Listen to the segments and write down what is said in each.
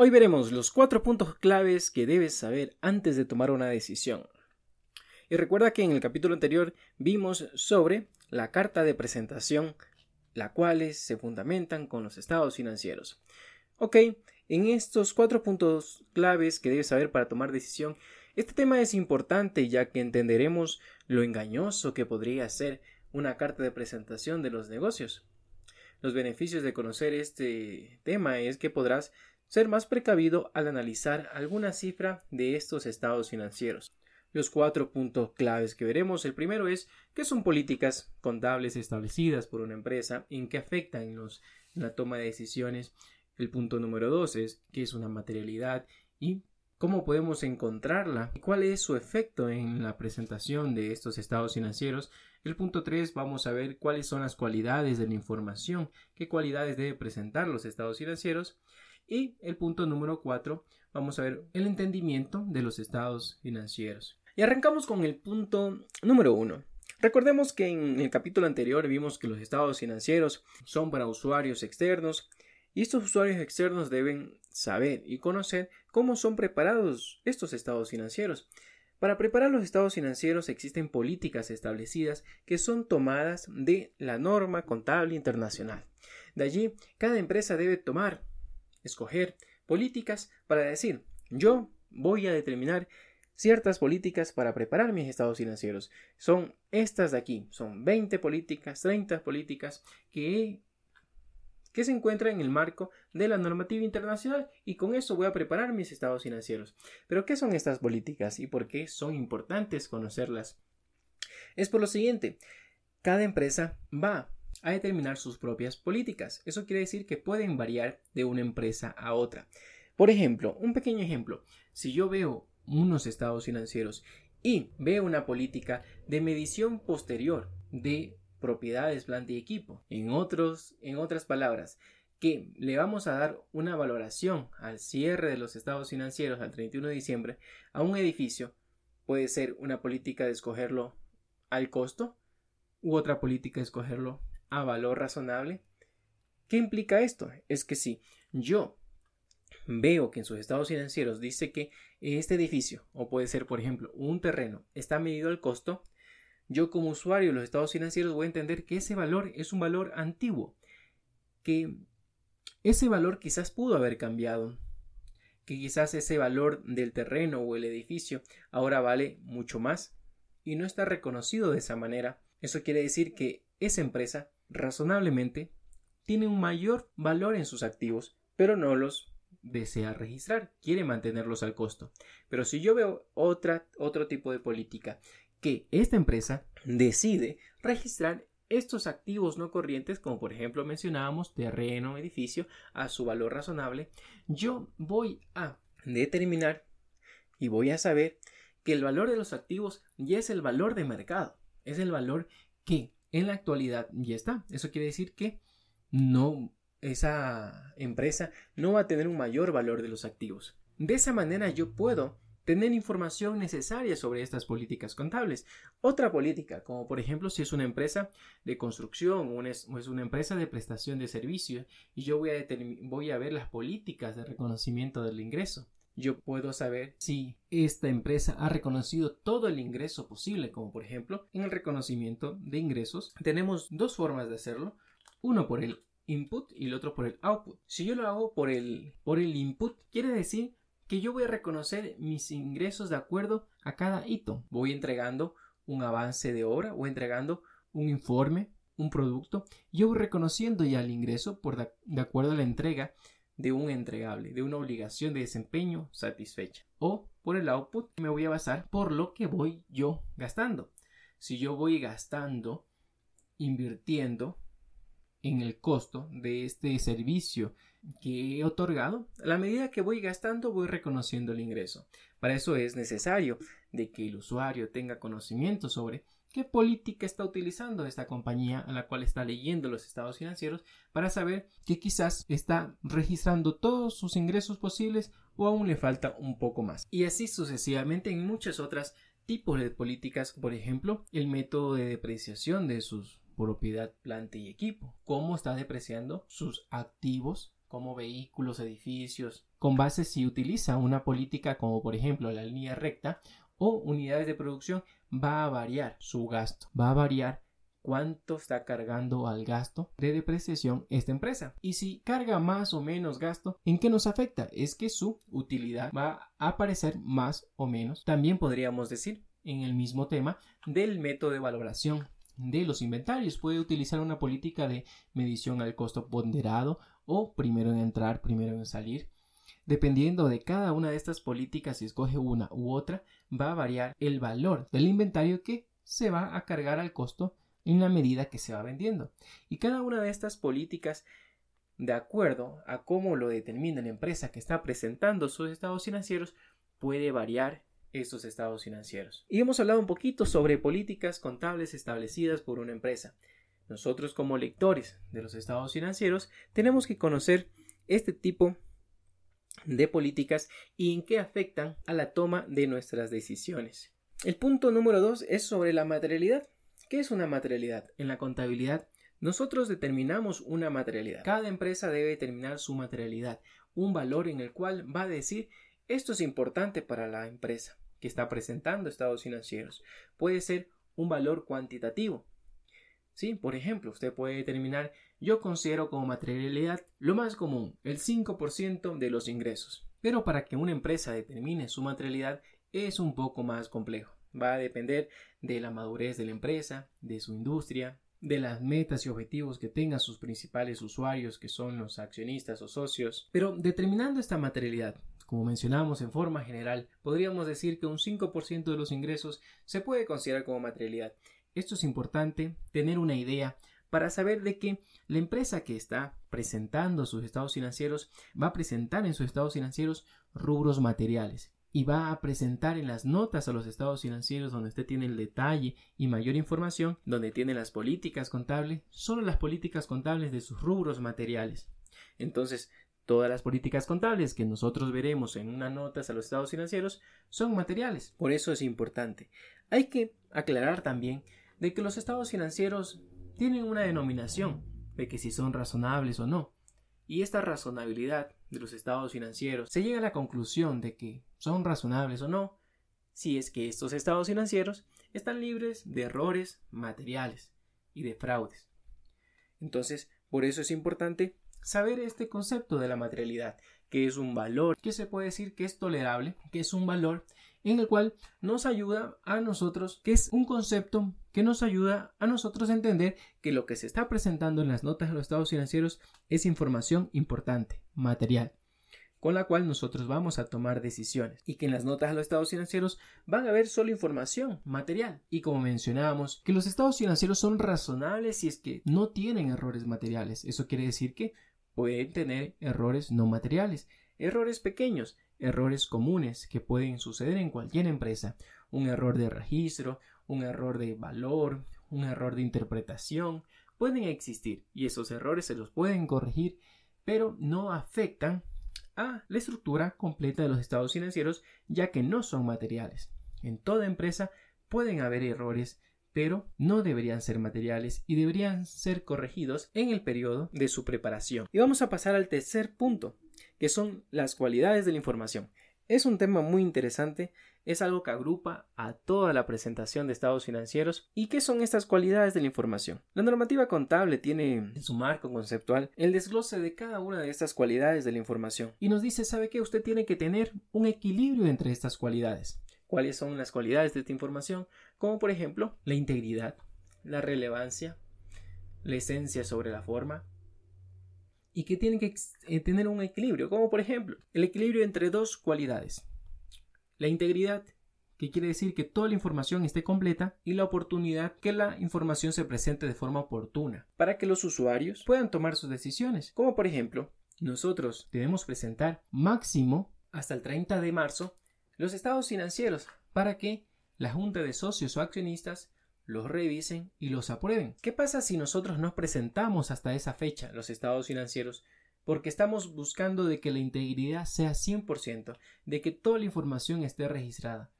Hoy veremos los cuatro puntos claves que debes saber antes de tomar una decisión. Y recuerda que en el capítulo anterior vimos sobre la carta de presentación, la cuales se fundamentan con los estados financieros. Ok, en estos cuatro puntos claves que debes saber para tomar decisión, este tema es importante ya que entenderemos lo engañoso que podría ser una carta de presentación de los negocios. Los beneficios de conocer este tema es que podrás ser más precavido al analizar alguna cifra de estos estados financieros. Los cuatro puntos claves que veremos, el primero es qué son políticas contables establecidas por una empresa, en qué afectan los, la toma de decisiones. El punto número dos es qué es una materialidad y cómo podemos encontrarla y cuál es su efecto en la presentación de estos estados financieros. El punto 3 vamos a ver cuáles son las cualidades de la información, qué cualidades debe presentar los estados financieros. Y el punto número 4, vamos a ver el entendimiento de los estados financieros. Y arrancamos con el punto número 1. Recordemos que en el capítulo anterior vimos que los estados financieros son para usuarios externos y estos usuarios externos deben saber y conocer cómo son preparados estos estados financieros. Para preparar los estados financieros existen políticas establecidas que son tomadas de la norma contable internacional. De allí, cada empresa debe tomar escoger políticas para decir, yo voy a determinar ciertas políticas para preparar mis estados financieros. Son estas de aquí, son 20 políticas, 30 políticas que, que se encuentran en el marco de la normativa internacional y con eso voy a preparar mis estados financieros. Pero ¿qué son estas políticas y por qué son importantes conocerlas? Es por lo siguiente, cada empresa va a determinar sus propias políticas. Eso quiere decir que pueden variar de una empresa a otra. Por ejemplo, un pequeño ejemplo, si yo veo unos estados financieros y veo una política de medición posterior de propiedades, planta y equipo, en, otros, en otras palabras, que le vamos a dar una valoración al cierre de los estados financieros al 31 de diciembre a un edificio, puede ser una política de escogerlo al costo u otra política de escogerlo a valor razonable. ¿Qué implica esto? Es que si yo veo que en sus estados financieros dice que este edificio, o puede ser por ejemplo un terreno, está medido al costo, yo como usuario de los estados financieros voy a entender que ese valor es un valor antiguo, que ese valor quizás pudo haber cambiado, que quizás ese valor del terreno o el edificio ahora vale mucho más y no está reconocido de esa manera. Eso quiere decir que esa empresa razonablemente tiene un mayor valor en sus activos, pero no los desea registrar, quiere mantenerlos al costo. Pero si yo veo otra, otro tipo de política que esta empresa decide registrar estos activos no corrientes, como por ejemplo mencionábamos terreno, edificio, a su valor razonable, yo voy a determinar y voy a saber que el valor de los activos ya es el valor de mercado, es el valor que en la actualidad ya está. Eso quiere decir que no esa empresa no va a tener un mayor valor de los activos. De esa manera yo puedo tener información necesaria sobre estas políticas contables. Otra política, como por ejemplo si es una empresa de construcción o es una empresa de prestación de servicios y yo voy a, voy a ver las políticas de reconocimiento del ingreso yo puedo saber si esta empresa ha reconocido todo el ingreso posible, como por ejemplo en el reconocimiento de ingresos. Tenemos dos formas de hacerlo, uno por el input y el otro por el output. Si yo lo hago por el, por el input, quiere decir que yo voy a reconocer mis ingresos de acuerdo a cada hito. Voy entregando un avance de obra, o entregando un informe, un producto. Yo voy reconociendo ya el ingreso por de acuerdo a la entrega de un entregable, de una obligación de desempeño satisfecha. O por el output me voy a basar por lo que voy yo gastando. Si yo voy gastando, invirtiendo en el costo de este servicio que he otorgado, a la medida que voy gastando voy reconociendo el ingreso. Para eso es necesario de que el usuario tenga conocimiento sobre qué política está utilizando esta compañía a la cual está leyendo los estados financieros para saber que quizás está registrando todos sus ingresos posibles o aún le falta un poco más. Y así sucesivamente en muchas otras tipos de políticas, por ejemplo, el método de depreciación de sus propiedad, planta y equipo, cómo está depreciando sus activos como vehículos, edificios, con base si utiliza una política como por ejemplo la línea recta o unidades de producción, va a variar su gasto, va a variar cuánto está cargando al gasto de depreciación esta empresa. Y si carga más o menos gasto, ¿en qué nos afecta? Es que su utilidad va a aparecer más o menos. También podríamos decir en el mismo tema del método de valoración de los inventarios. Puede utilizar una política de medición al costo ponderado o primero en entrar, primero en salir. Dependiendo de cada una de estas políticas, si escoge una u otra, va a variar el valor del inventario que se va a cargar al costo en la medida que se va vendiendo. Y cada una de estas políticas, de acuerdo a cómo lo determina la empresa que está presentando sus estados financieros, puede variar estos estados financieros. Y hemos hablado un poquito sobre políticas contables establecidas por una empresa. Nosotros como lectores de los estados financieros tenemos que conocer este tipo de políticas y en qué afectan a la toma de nuestras decisiones. El punto número dos es sobre la materialidad. ¿Qué es una materialidad? En la contabilidad nosotros determinamos una materialidad. Cada empresa debe determinar su materialidad, un valor en el cual va a decir esto es importante para la empresa que está presentando estados financieros. Puede ser un valor cuantitativo. Sí, por ejemplo, usted puede determinar, yo considero como materialidad lo más común, el 5% de los ingresos. Pero para que una empresa determine su materialidad es un poco más complejo. Va a depender de la madurez de la empresa, de su industria, de las metas y objetivos que tengan sus principales usuarios, que son los accionistas o socios. Pero determinando esta materialidad, como mencionamos en forma general, podríamos decir que un 5% de los ingresos se puede considerar como materialidad. Esto es importante tener una idea para saber de que la empresa que está presentando sus estados financieros va a presentar en sus estados financieros rubros materiales y va a presentar en las notas a los estados financieros donde usted tiene el detalle y mayor información, donde tiene las políticas contables, solo las políticas contables de sus rubros materiales. Entonces, Todas las políticas contables que nosotros veremos en una nota a los estados financieros son materiales. Por eso es importante. Hay que aclarar también de que los estados financieros tienen una denominación de que si son razonables o no. Y esta razonabilidad de los estados financieros se llega a la conclusión de que son razonables o no si es que estos estados financieros están libres de errores materiales y de fraudes. Entonces, por eso es importante saber este concepto de la materialidad, que es un valor que se puede decir que es tolerable, que es un valor en el cual nos ayuda a nosotros, que es un concepto que nos ayuda a nosotros a entender que lo que se está presentando en las notas de los estados financieros es información importante, material con la cual nosotros vamos a tomar decisiones y que en las notas de los estados financieros van a haber solo información material y como mencionábamos que los estados financieros son razonables si es que no tienen errores materiales. Eso quiere decir que pueden tener errores no materiales errores pequeños errores comunes que pueden suceder en cualquier empresa un error de registro un error de valor un error de interpretación pueden existir y esos errores se los pueden corregir pero no afectan a la estructura completa de los estados financieros ya que no son materiales. En toda empresa pueden haber errores, pero no deberían ser materiales y deberían ser corregidos en el periodo de su preparación. Y vamos a pasar al tercer punto, que son las cualidades de la información. Es un tema muy interesante, es algo que agrupa a toda la presentación de estados financieros. ¿Y qué son estas cualidades de la información? La normativa contable tiene en su marco conceptual el desglose de cada una de estas cualidades de la información y nos dice, ¿sabe que usted tiene que tener un equilibrio entre estas cualidades? ¿Cuáles son las cualidades de esta información? Como por ejemplo la integridad, la relevancia, la esencia sobre la forma, y que tienen que eh, tener un equilibrio, como por ejemplo el equilibrio entre dos cualidades. La integridad, que quiere decir que toda la información esté completa, y la oportunidad, que la información se presente de forma oportuna, para que los usuarios puedan tomar sus decisiones, como por ejemplo, nosotros debemos presentar máximo hasta el 30 de marzo los estados financieros para que la junta de socios o accionistas los revisen y los aprueben. ¿Qué pasa si nosotros nos presentamos hasta esa fecha los estados financieros? Porque estamos buscando de que la integridad sea 100%, de que toda la información esté registrada,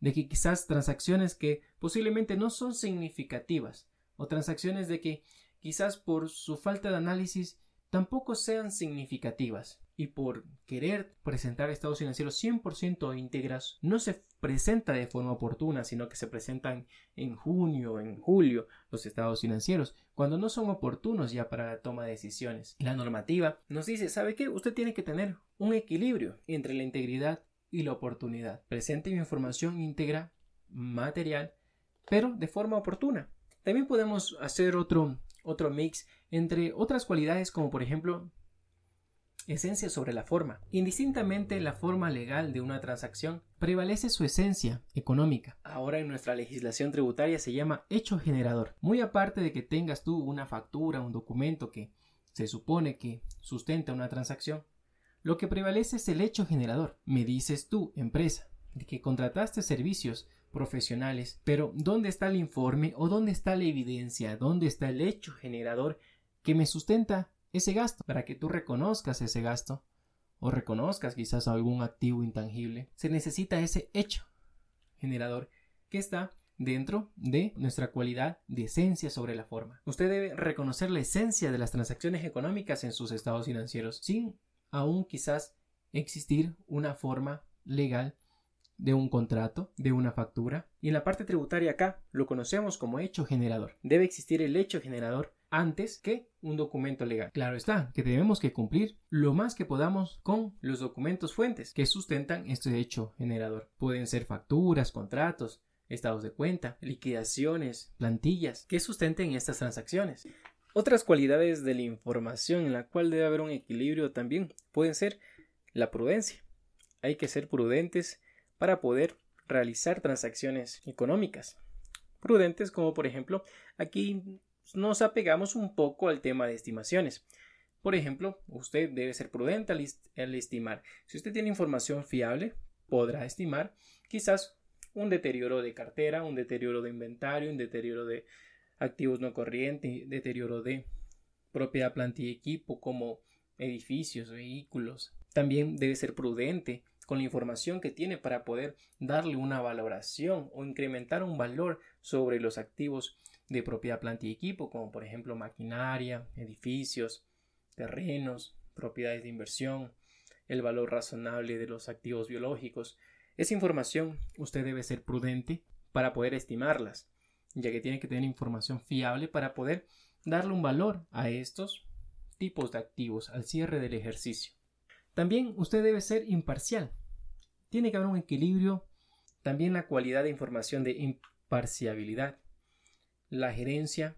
de que quizás transacciones que posiblemente no son significativas, o transacciones de que quizás por su falta de análisis tampoco sean significativas y por querer presentar estados financieros 100% íntegras, no se presenta de forma oportuna, sino que se presentan en junio, en julio, los estados financieros, cuando no son oportunos ya para la toma de decisiones. La normativa nos dice, ¿sabe qué? Usted tiene que tener un equilibrio entre la integridad y la oportunidad. Presente información íntegra, material, pero de forma oportuna. También podemos hacer otro, otro mix entre otras cualidades como por ejemplo esencia sobre la forma. Indistintamente la forma legal de una transacción, prevalece su esencia económica. Ahora en nuestra legislación tributaria se llama hecho generador. Muy aparte de que tengas tú una factura, un documento que se supone que sustenta una transacción, lo que prevalece es el hecho generador. Me dices tú, empresa, de que contrataste servicios profesionales, pero ¿dónde está el informe o dónde está la evidencia? ¿Dónde está el hecho generador que me sustenta ese gasto, para que tú reconozcas ese gasto o reconozcas quizás algún activo intangible, se necesita ese hecho generador que está dentro de nuestra cualidad de esencia sobre la forma. Usted debe reconocer la esencia de las transacciones económicas en sus estados financieros sin aún quizás existir una forma legal de un contrato, de una factura. Y en la parte tributaria acá lo conocemos como hecho generador. Debe existir el hecho generador antes que un documento legal. Claro está, que debemos que cumplir lo más que podamos con los documentos fuentes que sustentan este hecho generador. Pueden ser facturas, contratos, estados de cuenta, liquidaciones, plantillas que sustenten estas transacciones. Otras cualidades de la información en la cual debe haber un equilibrio también pueden ser la prudencia. Hay que ser prudentes para poder realizar transacciones económicas. Prudentes como por ejemplo aquí nos apegamos un poco al tema de estimaciones. Por ejemplo, usted debe ser prudente al, estimar. Si usted tiene información fiable, podrá estimar quizás un deterioro de cartera, un deterioro de inventario, un deterioro de activos no corrientes, deterioro de propiedad, planta y equipo como edificios, vehículos. También debe ser prudente con la información que tiene para poder darle una valoración o incrementar un valor sobre los activos de propiedad planta y equipo, como por ejemplo maquinaria, edificios, terrenos, propiedades de inversión, el valor razonable de los activos biológicos. Esa información usted debe ser prudente para poder estimarlas, ya que tiene que tener información fiable para poder darle un valor a estos tipos de activos al cierre del ejercicio. También usted debe ser imparcial. Tiene que haber un equilibrio, también la cualidad de información de imparcialidad la gerencia,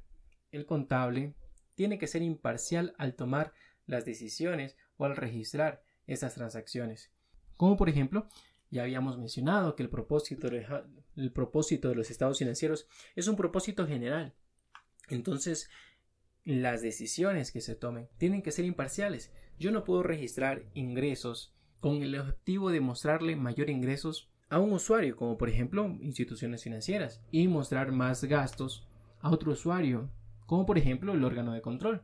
el contable, tiene que ser imparcial al tomar las decisiones o al registrar esas transacciones. Como por ejemplo, ya habíamos mencionado que el propósito, el propósito de los estados financieros es un propósito general. Entonces, las decisiones que se tomen tienen que ser imparciales. Yo no puedo registrar ingresos con el objetivo de mostrarle mayor ingresos a un usuario, como por ejemplo instituciones financieras, y mostrar más gastos a otro usuario, como por ejemplo el órgano de control.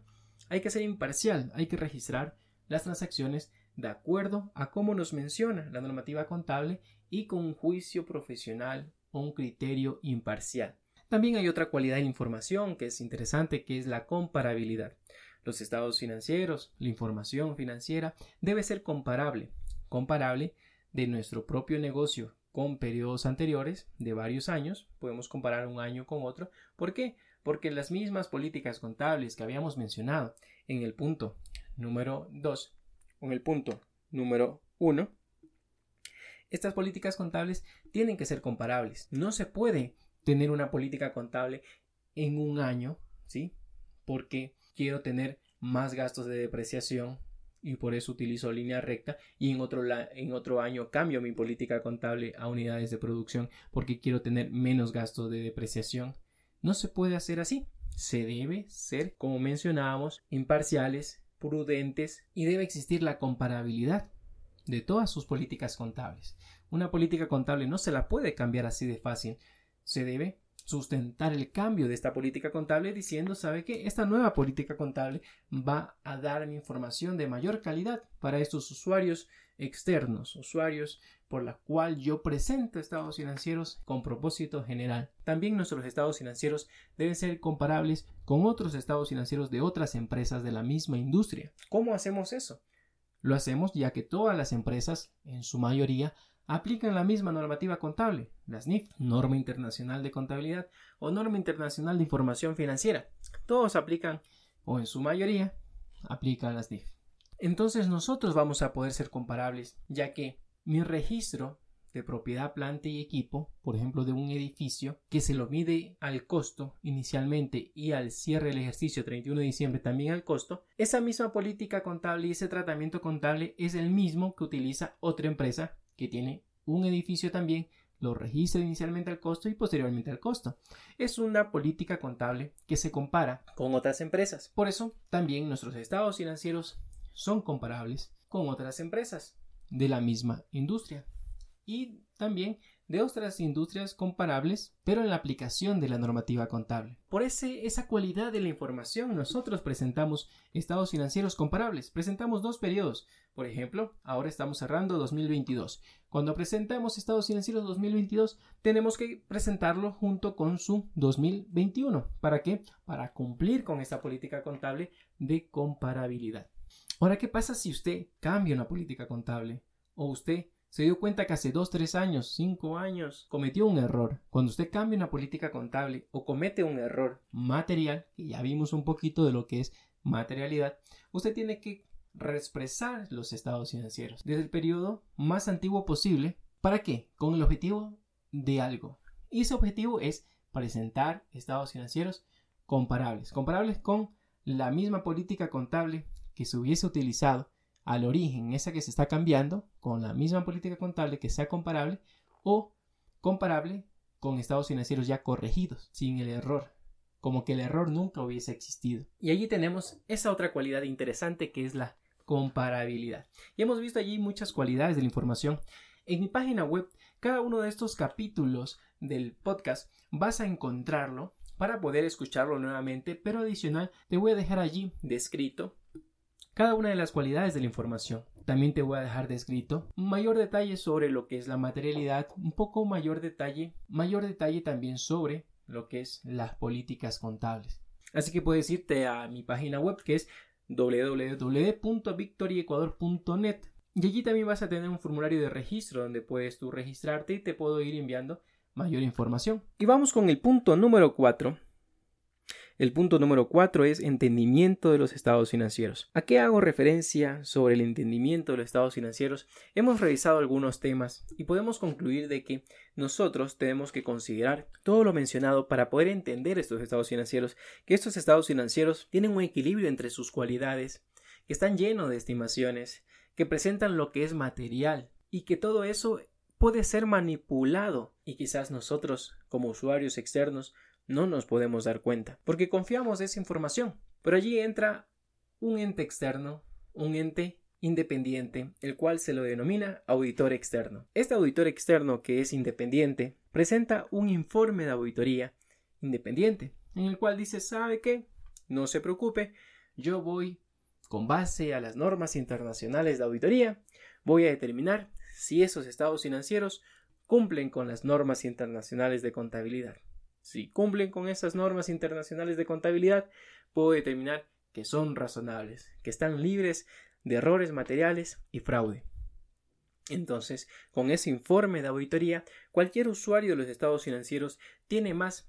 Hay que ser imparcial, hay que registrar las transacciones de acuerdo a cómo nos menciona la normativa contable y con un juicio profesional o un criterio imparcial. También hay otra cualidad de la información que es interesante, que es la comparabilidad. Los estados financieros, la información financiera debe ser comparable, comparable de nuestro propio negocio con periodos anteriores de varios años, podemos comparar un año con otro. ¿Por qué? Porque las mismas políticas contables que habíamos mencionado en el punto número 2 o en el punto número 1, estas políticas contables tienen que ser comparables. No se puede tener una política contable en un año, ¿sí? Porque quiero tener más gastos de depreciación y por eso utilizo línea recta y en otro, en otro año cambio mi política contable a unidades de producción porque quiero tener menos gasto de depreciación. No se puede hacer así. Se debe ser, como mencionábamos, imparciales, prudentes y debe existir la comparabilidad de todas sus políticas contables. Una política contable no se la puede cambiar así de fácil. Se debe sustentar el cambio de esta política contable diciendo, ¿sabe qué? Esta nueva política contable va a dar información de mayor calidad para estos usuarios externos, usuarios por la cual yo presento estados financieros con propósito general. También nuestros estados financieros deben ser comparables con otros estados financieros de otras empresas de la misma industria. ¿Cómo hacemos eso? Lo hacemos ya que todas las empresas, en su mayoría, aplican la misma normativa contable, la SNIF, Norma Internacional de Contabilidad o Norma Internacional de Información Financiera. Todos aplican, o en su mayoría, aplican la SNIF. Entonces nosotros vamos a poder ser comparables, ya que mi registro de propiedad, planta y equipo, por ejemplo, de un edificio, que se lo mide al costo inicialmente y al cierre del ejercicio 31 de diciembre también al costo, esa misma política contable y ese tratamiento contable es el mismo que utiliza otra empresa que tiene un edificio también, lo registra inicialmente al costo y posteriormente al costo. Es una política contable que se compara con otras empresas. Por eso también nuestros estados financieros son comparables con otras empresas de la misma industria y también de otras industrias comparables, pero en la aplicación de la normativa contable. Por ese, esa cualidad de la información, nosotros presentamos estados financieros comparables. Presentamos dos periodos. Por ejemplo, ahora estamos cerrando 2022. Cuando presentamos estados financieros 2022, tenemos que presentarlo junto con su 2021. ¿Para qué? Para cumplir con esta política contable de comparabilidad. Ahora, ¿qué pasa si usted cambia una política contable? O usted se dio cuenta que hace 2, 3 años, 5 años cometió un error. Cuando usted cambia una política contable o comete un error material, que ya vimos un poquito de lo que es materialidad, usted tiene que reexpresar los estados financieros desde el periodo más antiguo posible. ¿Para qué? Con el objetivo de algo. Y ese objetivo es presentar estados financieros comparables, comparables con la misma política contable que se hubiese utilizado al origen, esa que se está cambiando, con la misma política contable que sea comparable o comparable con estados financieros ya corregidos, sin el error, como que el error nunca hubiese existido. Y allí tenemos esa otra cualidad interesante que es la comparabilidad. Y hemos visto allí muchas cualidades de la información. En mi página web, cada uno de estos capítulos del podcast vas a encontrarlo para poder escucharlo nuevamente, pero adicional te voy a dejar allí descrito cada una de las cualidades de la información. También te voy a dejar descrito mayor detalle sobre lo que es la materialidad, un poco mayor detalle, mayor detalle también sobre lo que es las políticas contables. Así que puedes irte a mi página web que es www.victoriecuador.net y allí también vas a tener un formulario de registro donde puedes tú registrarte y te puedo ir enviando mayor información. Y vamos con el punto número 4 el punto número 4 es entendimiento de los estados financieros. ¿A qué hago referencia sobre el entendimiento de los estados financieros? Hemos revisado algunos temas y podemos concluir de que nosotros tenemos que considerar todo lo mencionado para poder entender estos estados financieros, que estos estados financieros tienen un equilibrio entre sus cualidades, que están llenos de estimaciones, que presentan lo que es material y que todo eso puede ser manipulado y quizás nosotros como usuarios externos no nos podemos dar cuenta, porque confiamos esa información. Pero allí entra un ente externo, un ente independiente, el cual se lo denomina auditor externo. Este auditor externo, que es independiente, presenta un informe de auditoría independiente, en el cual dice, ¿sabe qué? No se preocupe, yo voy, con base a las normas internacionales de auditoría, voy a determinar si esos estados financieros cumplen con las normas internacionales de contabilidad. Si cumplen con esas normas internacionales de contabilidad, puedo determinar que son razonables, que están libres de errores materiales y fraude. Entonces, con ese informe de auditoría, cualquier usuario de los estados financieros tiene más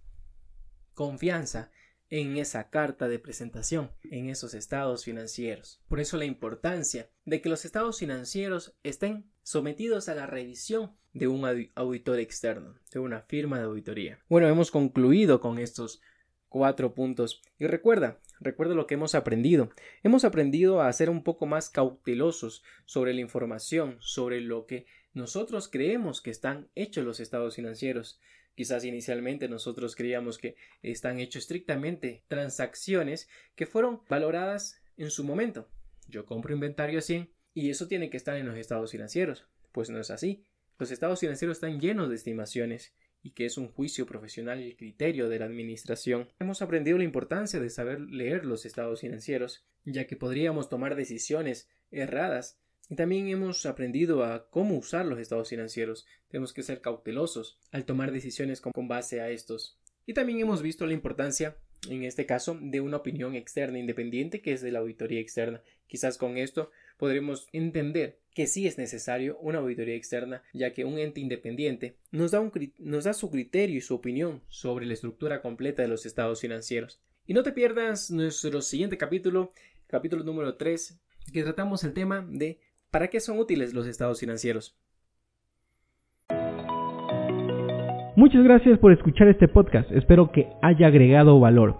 confianza en esa carta de presentación, en esos estados financieros. Por eso la importancia de que los estados financieros estén sometidos a la revisión de un auditor externo, de una firma de auditoría. Bueno, hemos concluido con estos cuatro puntos. Y recuerda, recuerda lo que hemos aprendido. Hemos aprendido a ser un poco más cautelosos sobre la información, sobre lo que nosotros creemos que están hechos los estados financieros. Quizás inicialmente nosotros creíamos que están hechos estrictamente transacciones que fueron valoradas en su momento. Yo compro inventario a 100 y eso tiene que estar en los estados financieros. Pues no es así. Los estados financieros están llenos de estimaciones y que es un juicio profesional el criterio de la administración. Hemos aprendido la importancia de saber leer los estados financieros, ya que podríamos tomar decisiones erradas y también hemos aprendido a cómo usar los estados financieros. Tenemos que ser cautelosos al tomar decisiones con base a estos. Y también hemos visto la importancia, en este caso, de una opinión externa independiente que es de la auditoría externa. Quizás con esto podremos entender que sí es necesario una auditoría externa, ya que un ente independiente nos da, un, nos da su criterio y su opinión sobre la estructura completa de los estados financieros. Y no te pierdas nuestro siguiente capítulo, capítulo número 3, que tratamos el tema de ¿para qué son útiles los estados financieros? Muchas gracias por escuchar este podcast, espero que haya agregado valor.